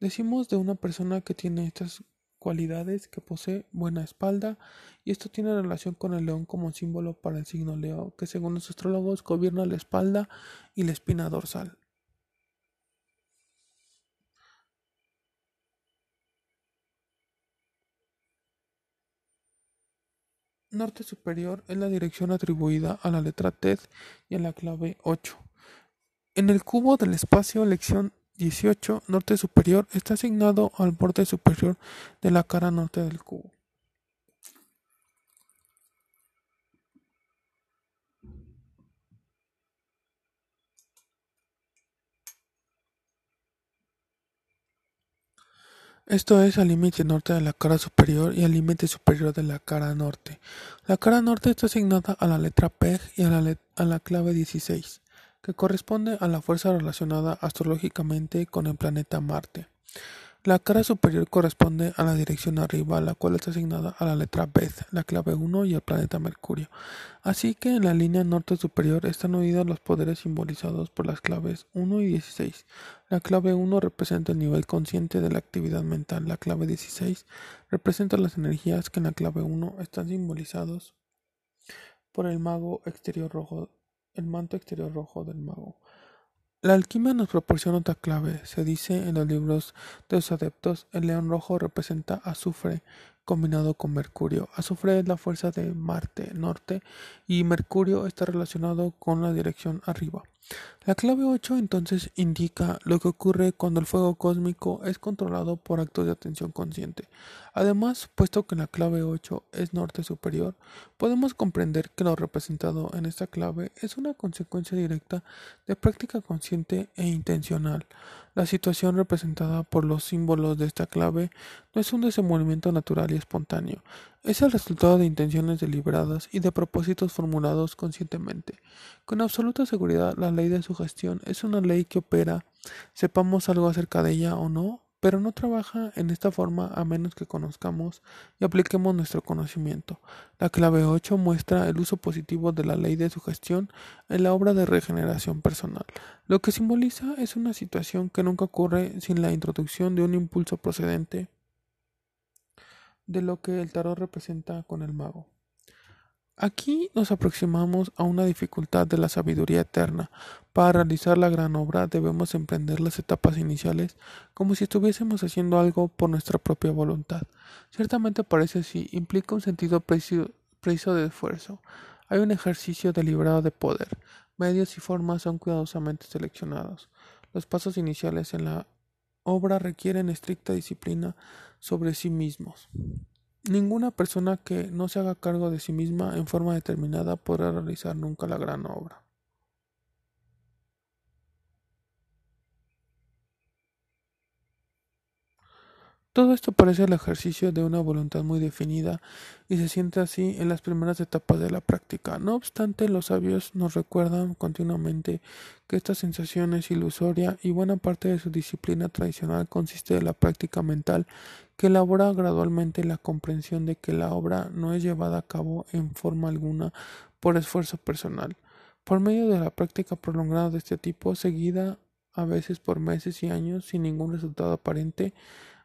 Decimos de una persona que tiene estas cualidades que posee buena espalda y esto tiene relación con el león como símbolo para el signo Leo, que según los astrólogos gobierna la espalda y la espina dorsal. Norte superior es la dirección atribuida a la letra TED y a la clave 8. En el cubo del espacio, lección 18 norte superior está asignado al borde superior de la cara norte del cubo. Esto es al límite norte de la cara superior y al límite superior de la cara norte. La cara norte está asignada a la letra PEG y a la, a la clave 16, que corresponde a la fuerza relacionada astrológicamente con el planeta Marte. La cara superior corresponde a la dirección arriba, la cual está asignada a la letra Beth, la clave 1 y el planeta Mercurio. Así que en la línea norte superior están unidos los poderes simbolizados por las claves 1 y 16. La clave 1 representa el nivel consciente de la actividad mental, la clave 16 representa las energías que en la clave 1 están simbolizados por el mago exterior rojo, el manto exterior rojo del mago. La alquimia nos proporciona otra clave. Se dice en los libros de los adeptos, el león rojo representa azufre combinado con mercurio. Azufre es la fuerza de Marte norte y mercurio está relacionado con la dirección arriba. La clave 8 entonces indica lo que ocurre cuando el fuego cósmico es controlado por actos de atención consciente. Además, puesto que la clave 8 es norte superior, podemos comprender que lo representado en esta clave es una consecuencia directa de práctica consciente e intencional. La situación representada por los símbolos de esta clave no es un desenvolvimiento natural y espontáneo, es el resultado de intenciones deliberadas y de propósitos formulados conscientemente. Con absoluta seguridad, la ley de sugestión es una ley que opera, sepamos algo acerca de ella o no, pero no trabaja en esta forma a menos que conozcamos y apliquemos nuestro conocimiento. La clave 8 muestra el uso positivo de la ley de sugestión en la obra de regeneración personal. Lo que simboliza es una situación que nunca ocurre sin la introducción de un impulso procedente de lo que el tarot representa con el mago. Aquí nos aproximamos a una dificultad de la sabiduría eterna. Para realizar la gran obra debemos emprender las etapas iniciales como si estuviésemos haciendo algo por nuestra propia voluntad. Ciertamente parece así, implica un sentido preciso de esfuerzo. Hay un ejercicio deliberado de poder. Medios y formas son cuidadosamente seleccionados. Los pasos iniciales en la obra requieren estricta disciplina sobre sí mismos. Ninguna persona que no se haga cargo de sí misma en forma determinada podrá realizar nunca la gran obra. Todo esto parece el ejercicio de una voluntad muy definida y se siente así en las primeras etapas de la práctica. No obstante, los sabios nos recuerdan continuamente que esta sensación es ilusoria y buena parte de su disciplina tradicional consiste en la práctica mental que elabora gradualmente la comprensión de que la obra no es llevada a cabo en forma alguna por esfuerzo personal. Por medio de la práctica prolongada de este tipo, seguida a veces por meses y años sin ningún resultado aparente,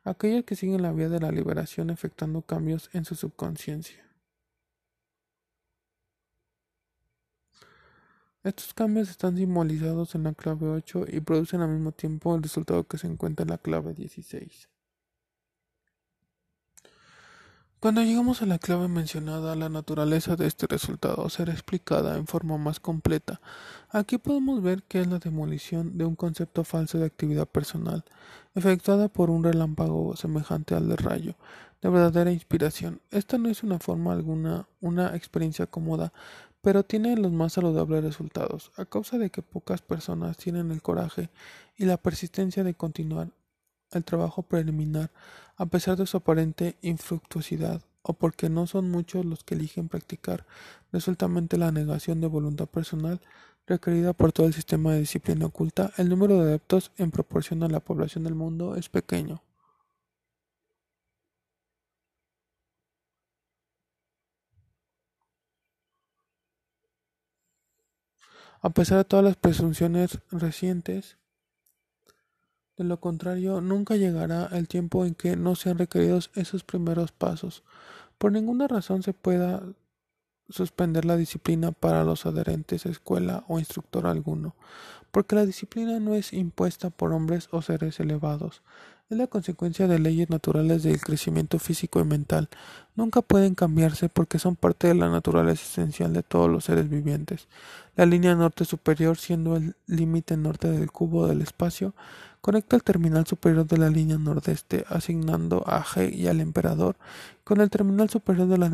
aquellos que siguen la vía de la liberación efectuando cambios en su subconsciencia. Estos cambios están simbolizados en la clave 8 y producen al mismo tiempo el resultado que se encuentra en la clave 16. Cuando llegamos a la clave mencionada, la naturaleza de este resultado será explicada en forma más completa. Aquí podemos ver que es la demolición de un concepto falso de actividad personal, efectuada por un relámpago semejante al de rayo, de verdadera inspiración. Esta no es una forma alguna, una experiencia cómoda, pero tiene los más saludables resultados, a causa de que pocas personas tienen el coraje y la persistencia de continuar el trabajo preliminar a pesar de su aparente infructuosidad o porque no son muchos los que eligen practicar resueltamente la negación de voluntad personal requerida por todo el sistema de disciplina oculta, el número de adeptos en proporción a la población del mundo es pequeño. A pesar de todas las presunciones recientes, de lo contrario, nunca llegará el tiempo en que no sean requeridos esos primeros pasos. Por ninguna razón se pueda suspender la disciplina para los adherentes a escuela o instructor alguno, porque la disciplina no es impuesta por hombres o seres elevados, es la consecuencia de leyes naturales del crecimiento físico y mental. Nunca pueden cambiarse porque son parte de la naturaleza esencial de todos los seres vivientes. La línea norte superior, siendo el límite norte del cubo del espacio, conecta el terminal superior de la línea nordeste, asignando a G y al emperador, con el terminal superior de la,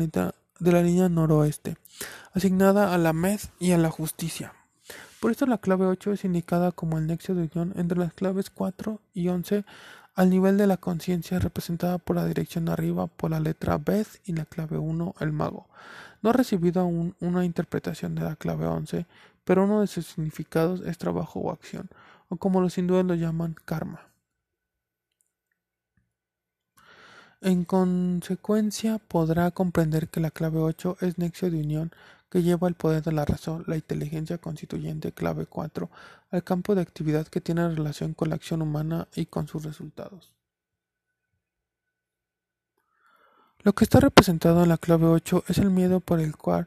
de la línea noroeste, asignada a la Med y a la justicia. Por esto la clave 8 es indicada como el nexo de unión entre las claves 4 y 11 al nivel de la conciencia representada por la dirección arriba por la letra Beth y la clave 1, el mago. No ha recibido aún una interpretación de la clave 11, pero uno de sus significados es trabajo o acción, o como los hindúes lo llaman, karma. En consecuencia, podrá comprender que la clave 8 es nexo de unión que lleva el poder de la razón, la inteligencia constituyente clave 4, al campo de actividad que tiene relación con la acción humana y con sus resultados. Lo que está representado en la clave 8 es el miedo por el cual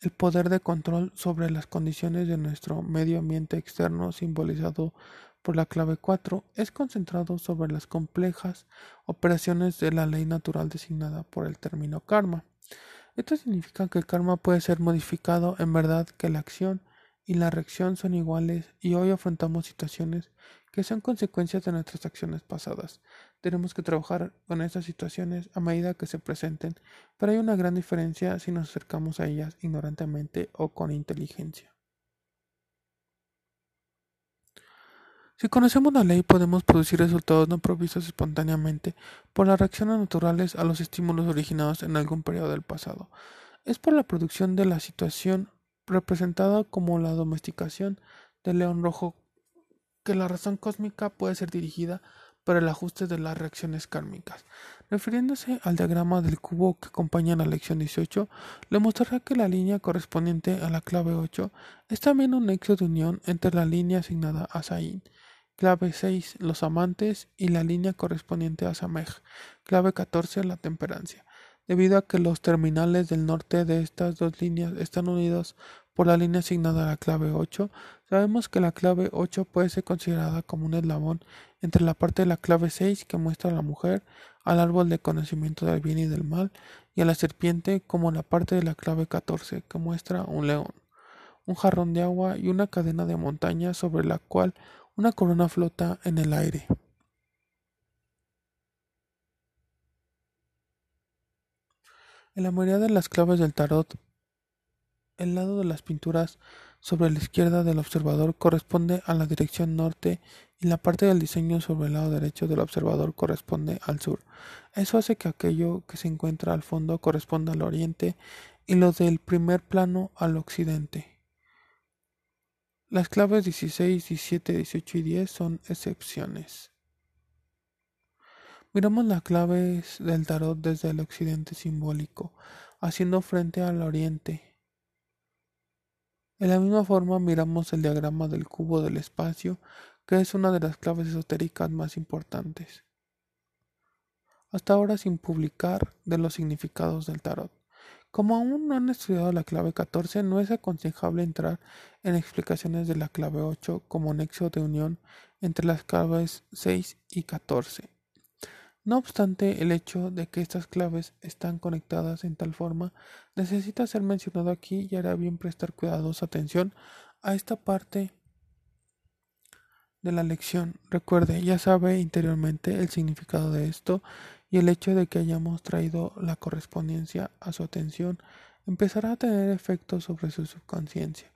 el poder de control sobre las condiciones de nuestro medio ambiente externo simbolizado por la clave 4 es concentrado sobre las complejas operaciones de la ley natural designada por el término karma. Esto significa que el karma puede ser modificado en verdad que la acción y la reacción son iguales y hoy afrontamos situaciones que son consecuencias de nuestras acciones pasadas. Tenemos que trabajar con estas situaciones a medida que se presenten, pero hay una gran diferencia si nos acercamos a ellas ignorantemente o con inteligencia. Si conocemos la ley podemos producir resultados no provistos espontáneamente por las reacciones naturales a los estímulos originados en algún periodo del pasado. Es por la producción de la situación representada como la domesticación del león rojo que la razón cósmica puede ser dirigida para el ajuste de las reacciones kármicas. Refiriéndose al diagrama del cubo que acompaña la lección 18, le mostrará que la línea correspondiente a la clave 8 es también un nexo de unión entre la línea asignada a Zain Clave 6. Los amantes y la línea correspondiente a Samej. Clave 14. La temperancia. Debido a que los terminales del norte de estas dos líneas están unidos por la línea asignada a la clave 8, sabemos que la clave 8 puede ser considerada como un eslabón entre la parte de la clave 6 que muestra a la mujer, al árbol de conocimiento del bien y del mal, y a la serpiente como la parte de la clave 14 que muestra un león, un jarrón de agua y una cadena de montaña sobre la cual una corona flota en el aire. En la mayoría de las claves del tarot, el lado de las pinturas sobre la izquierda del observador corresponde a la dirección norte y la parte del diseño sobre el lado derecho del observador corresponde al sur. Eso hace que aquello que se encuentra al fondo corresponda al oriente y lo del primer plano al occidente. Las claves 16, 17, 18 y 10 son excepciones. Miramos las claves del tarot desde el occidente simbólico, haciendo frente al oriente. De la misma forma miramos el diagrama del cubo del espacio, que es una de las claves esotéricas más importantes. Hasta ahora sin publicar de los significados del tarot. Como aún no han estudiado la clave 14, no es aconsejable entrar en explicaciones de la clave 8 como nexo de unión entre las claves 6 y 14. No obstante, el hecho de que estas claves están conectadas en tal forma necesita ser mencionado aquí y hará bien prestar cuidadosa atención a esta parte de la lección. Recuerde, ya sabe interiormente el significado de esto y el hecho de que hayamos traído la correspondencia a su atención empezará a tener efecto sobre su subconsciencia.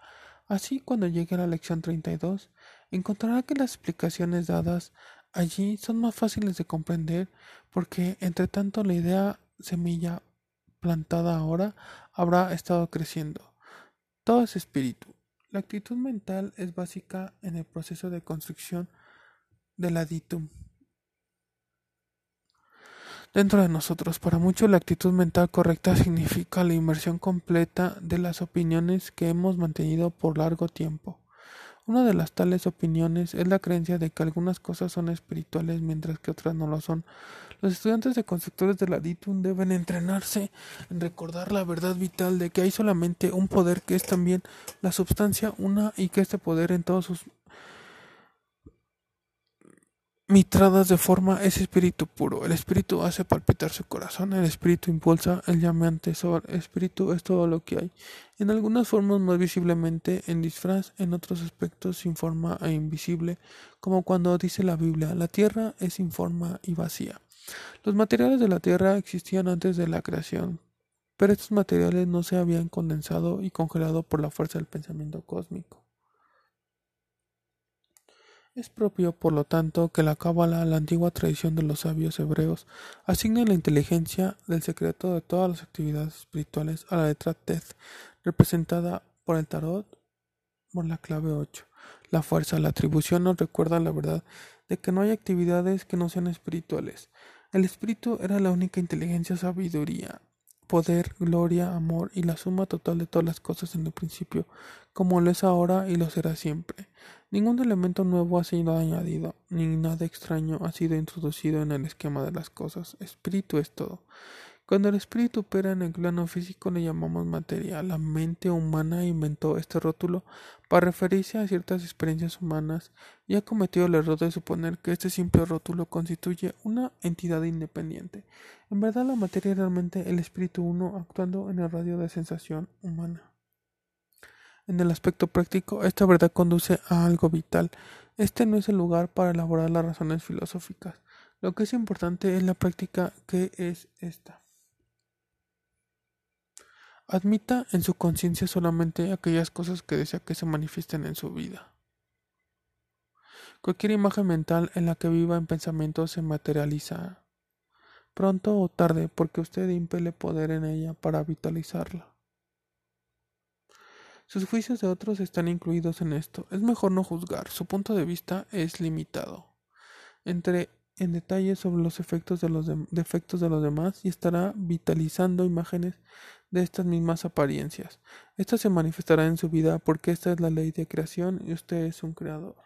Así, cuando llegue a la lección 32, encontrará que las explicaciones dadas allí son más fáciles de comprender porque, entre tanto, la idea semilla plantada ahora habrá estado creciendo. Todo es espíritu. La actitud mental es básica en el proceso de construcción del aditum dentro de nosotros. Para muchos la actitud mental correcta significa la inmersión completa de las opiniones que hemos mantenido por largo tiempo. Una de las tales opiniones es la creencia de que algunas cosas son espirituales mientras que otras no lo son. Los estudiantes de constructores de la DITUM deben entrenarse en recordar la verdad vital de que hay solamente un poder que es también la substancia una y que este poder en todos sus mitradas de forma es espíritu puro. El espíritu hace palpitar su corazón, el espíritu impulsa el llameante sol, el espíritu es todo lo que hay. En algunas formas más visiblemente en disfraz, en otros aspectos sin forma e invisible, como cuando dice la Biblia, la tierra es sin forma y vacía. Los materiales de la tierra existían antes de la creación, pero estos materiales no se habían condensado y congelado por la fuerza del pensamiento cósmico. Es propio, por lo tanto, que la cábala, la antigua tradición de los sabios hebreos, asigne la inteligencia del secreto de todas las actividades espirituales a la letra Teth, representada por el tarot por la clave 8. La fuerza, la atribución nos recuerda la verdad de que no hay actividades que no sean espirituales. El espíritu era la única inteligencia, sabiduría, poder, gloria, amor y la suma total de todas las cosas en el principio, como lo es ahora y lo será siempre. Ningún elemento nuevo ha sido añadido, ni nada extraño ha sido introducido en el esquema de las cosas. Espíritu es todo. Cuando el espíritu opera en el plano físico le llamamos materia. La mente humana inventó este rótulo para referirse a ciertas experiencias humanas y ha cometido el error de suponer que este simple rótulo constituye una entidad independiente. En verdad la materia es realmente el espíritu uno actuando en el radio de sensación humana. En el aspecto práctico, esta verdad conduce a algo vital. Este no es el lugar para elaborar las razones filosóficas. Lo que es importante es la práctica que es esta. Admita en su conciencia solamente aquellas cosas que desea que se manifiesten en su vida. Cualquier imagen mental en la que viva en pensamiento se materializa pronto o tarde porque usted impele poder en ella para vitalizarla. Sus juicios de otros están incluidos en esto. Es mejor no juzgar. Su punto de vista es limitado. Entre en detalle sobre los efectos de los defectos de los demás y estará vitalizando imágenes de estas mismas apariencias. Esto se manifestará en su vida porque esta es la ley de creación y usted es un creador.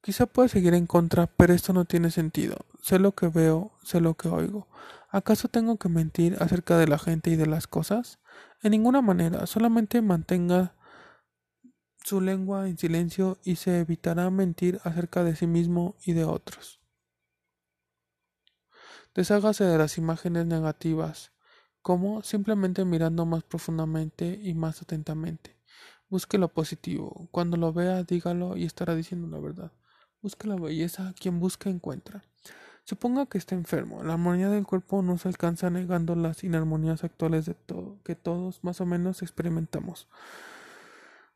Quizá pueda seguir en contra, pero esto no tiene sentido. Sé lo que veo, sé lo que oigo. ¿Acaso tengo que mentir acerca de la gente y de las cosas? En ninguna manera, solamente mantenga su lengua en silencio y se evitará mentir acerca de sí mismo y de otros. Deshágase de las imágenes negativas, como simplemente mirando más profundamente y más atentamente. Busque lo positivo. Cuando lo vea, dígalo y estará diciendo la verdad. Busque la belleza. Quien busca, encuentra. Suponga que está enfermo. La armonía del cuerpo no se alcanza negando las inarmonías actuales de todo, que todos más o menos experimentamos.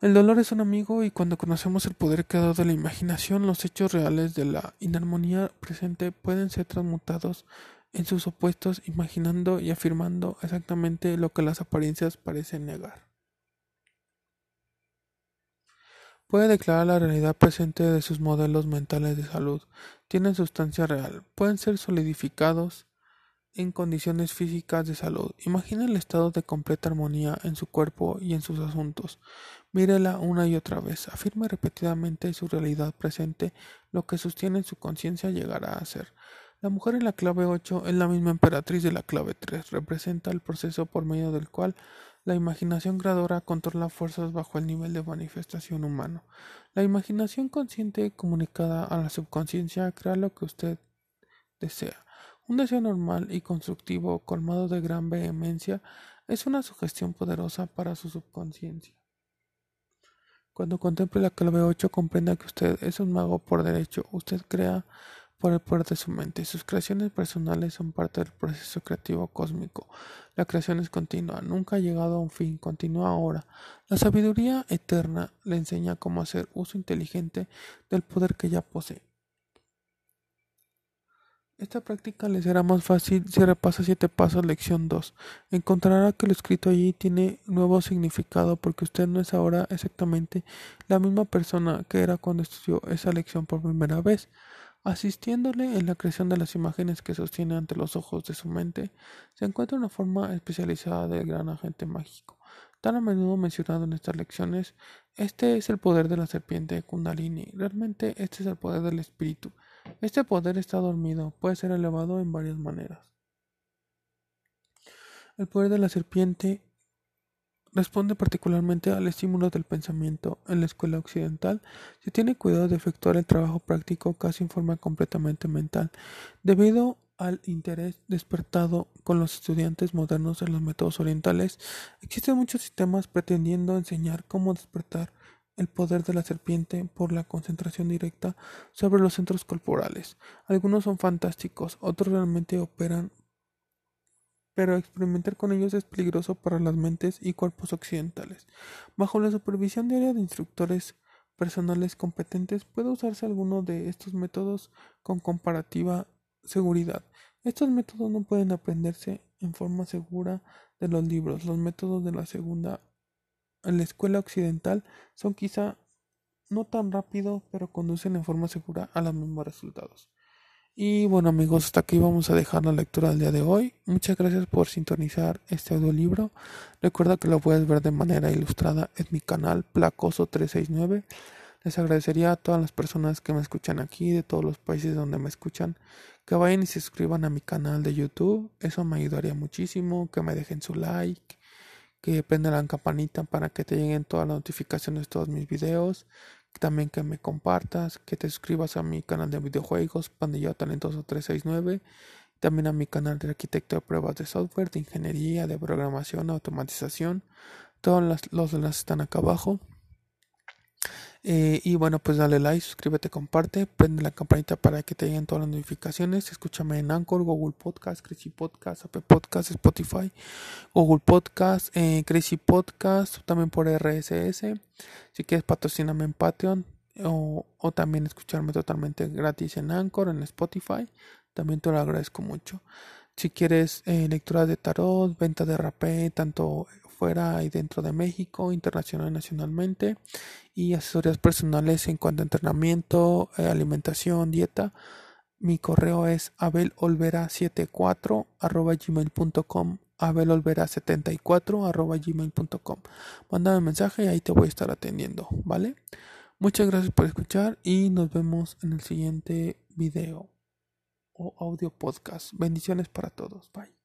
El dolor es un amigo y cuando conocemos el poder creador de la imaginación, los hechos reales de la inarmonía presente pueden ser transmutados en sus opuestos, imaginando y afirmando exactamente lo que las apariencias parecen negar. Puede declarar la realidad presente de sus modelos mentales de salud. Tienen sustancia real. Pueden ser solidificados en condiciones físicas de salud. Imagina el estado de completa armonía en su cuerpo y en sus asuntos. Mírela una y otra vez. Afirme repetidamente su realidad presente. Lo que sostiene su conciencia llegará a ser. La mujer en la clave 8 es la misma emperatriz de la clave 3. Representa el proceso por medio del cual la imaginación creadora controla fuerzas bajo el nivel de manifestación humano. La imaginación consciente comunicada a la subconsciencia crea lo que usted desea. Un deseo normal y constructivo, colmado de gran vehemencia, es una sugestión poderosa para su subconsciencia. Cuando contemple la clave 8, comprenda que usted es un mago por derecho. Usted crea por el poder de su mente. Sus creaciones personales son parte del proceso creativo cósmico. La creación es continua, nunca ha llegado a un fin, continúa ahora. La sabiduría eterna le enseña cómo hacer uso inteligente del poder que ya posee. Esta práctica le será más fácil si repasa siete pasos lección 2. Encontrará que lo escrito allí tiene nuevo significado porque usted no es ahora exactamente la misma persona que era cuando estudió esa lección por primera vez. Asistiéndole en la creación de las imágenes que sostiene ante los ojos de su mente, se encuentra una forma especializada del gran agente mágico. Tan a menudo mencionado en estas lecciones, este es el poder de la serpiente Kundalini. Realmente este es el poder del espíritu. Este poder está dormido, puede ser elevado en varias maneras. El poder de la serpiente responde particularmente al estímulo del pensamiento. En la escuela occidental se tiene cuidado de efectuar el trabajo práctico casi en forma completamente mental, debido al interés despertado con los estudiantes modernos en los métodos orientales. Existen muchos sistemas pretendiendo enseñar cómo despertar el poder de la serpiente por la concentración directa sobre los centros corporales. Algunos son fantásticos, otros realmente operan, pero experimentar con ellos es peligroso para las mentes y cuerpos occidentales. Bajo la supervisión diaria de instructores personales competentes, puede usarse alguno de estos métodos con comparativa seguridad. Estos métodos no pueden aprenderse en forma segura de los libros. Los métodos de la segunda en la escuela occidental son quizá no tan rápido, pero conducen en forma segura a los mismos resultados. Y bueno amigos, hasta aquí vamos a dejar la lectura del día de hoy. Muchas gracias por sintonizar este audiolibro. Recuerda que lo puedes ver de manera ilustrada en mi canal Placoso369. Les agradecería a todas las personas que me escuchan aquí, de todos los países donde me escuchan, que vayan y se suscriban a mi canal de YouTube. Eso me ayudaría muchísimo. Que me dejen su like, que prendan la campanita para que te lleguen todas las notificaciones de todos mis videos también que me compartas, que te suscribas a mi canal de videojuegos, Pandilla Talentoso 369, también a mi canal de arquitecto de pruebas de software, de ingeniería, de programación, automatización. Todos los enlaces están acá abajo. Eh, y bueno, pues dale like, suscríbete, comparte, prende la campanita para que te lleguen todas las notificaciones. Escúchame en Anchor, Google Podcast, Crazy Podcast, Apple Podcast, Spotify, Google Podcast, eh, Crazy Podcast, también por RSS. Si quieres patrocinarme en Patreon o, o también escucharme totalmente gratis en Anchor, en Spotify, también te lo agradezco mucho. Si quieres eh, lecturas de tarot, venta de rapé, tanto fuera y dentro de México, internacional y nacionalmente, y asesorías personales en cuanto a entrenamiento, eh, alimentación, dieta. Mi correo es abelolvera74 arroba gmail.com abelolvera74 arroba gmail.com Mándame un mensaje y ahí te voy a estar atendiendo, ¿vale? Muchas gracias por escuchar y nos vemos en el siguiente video o audio podcast. Bendiciones para todos. Bye.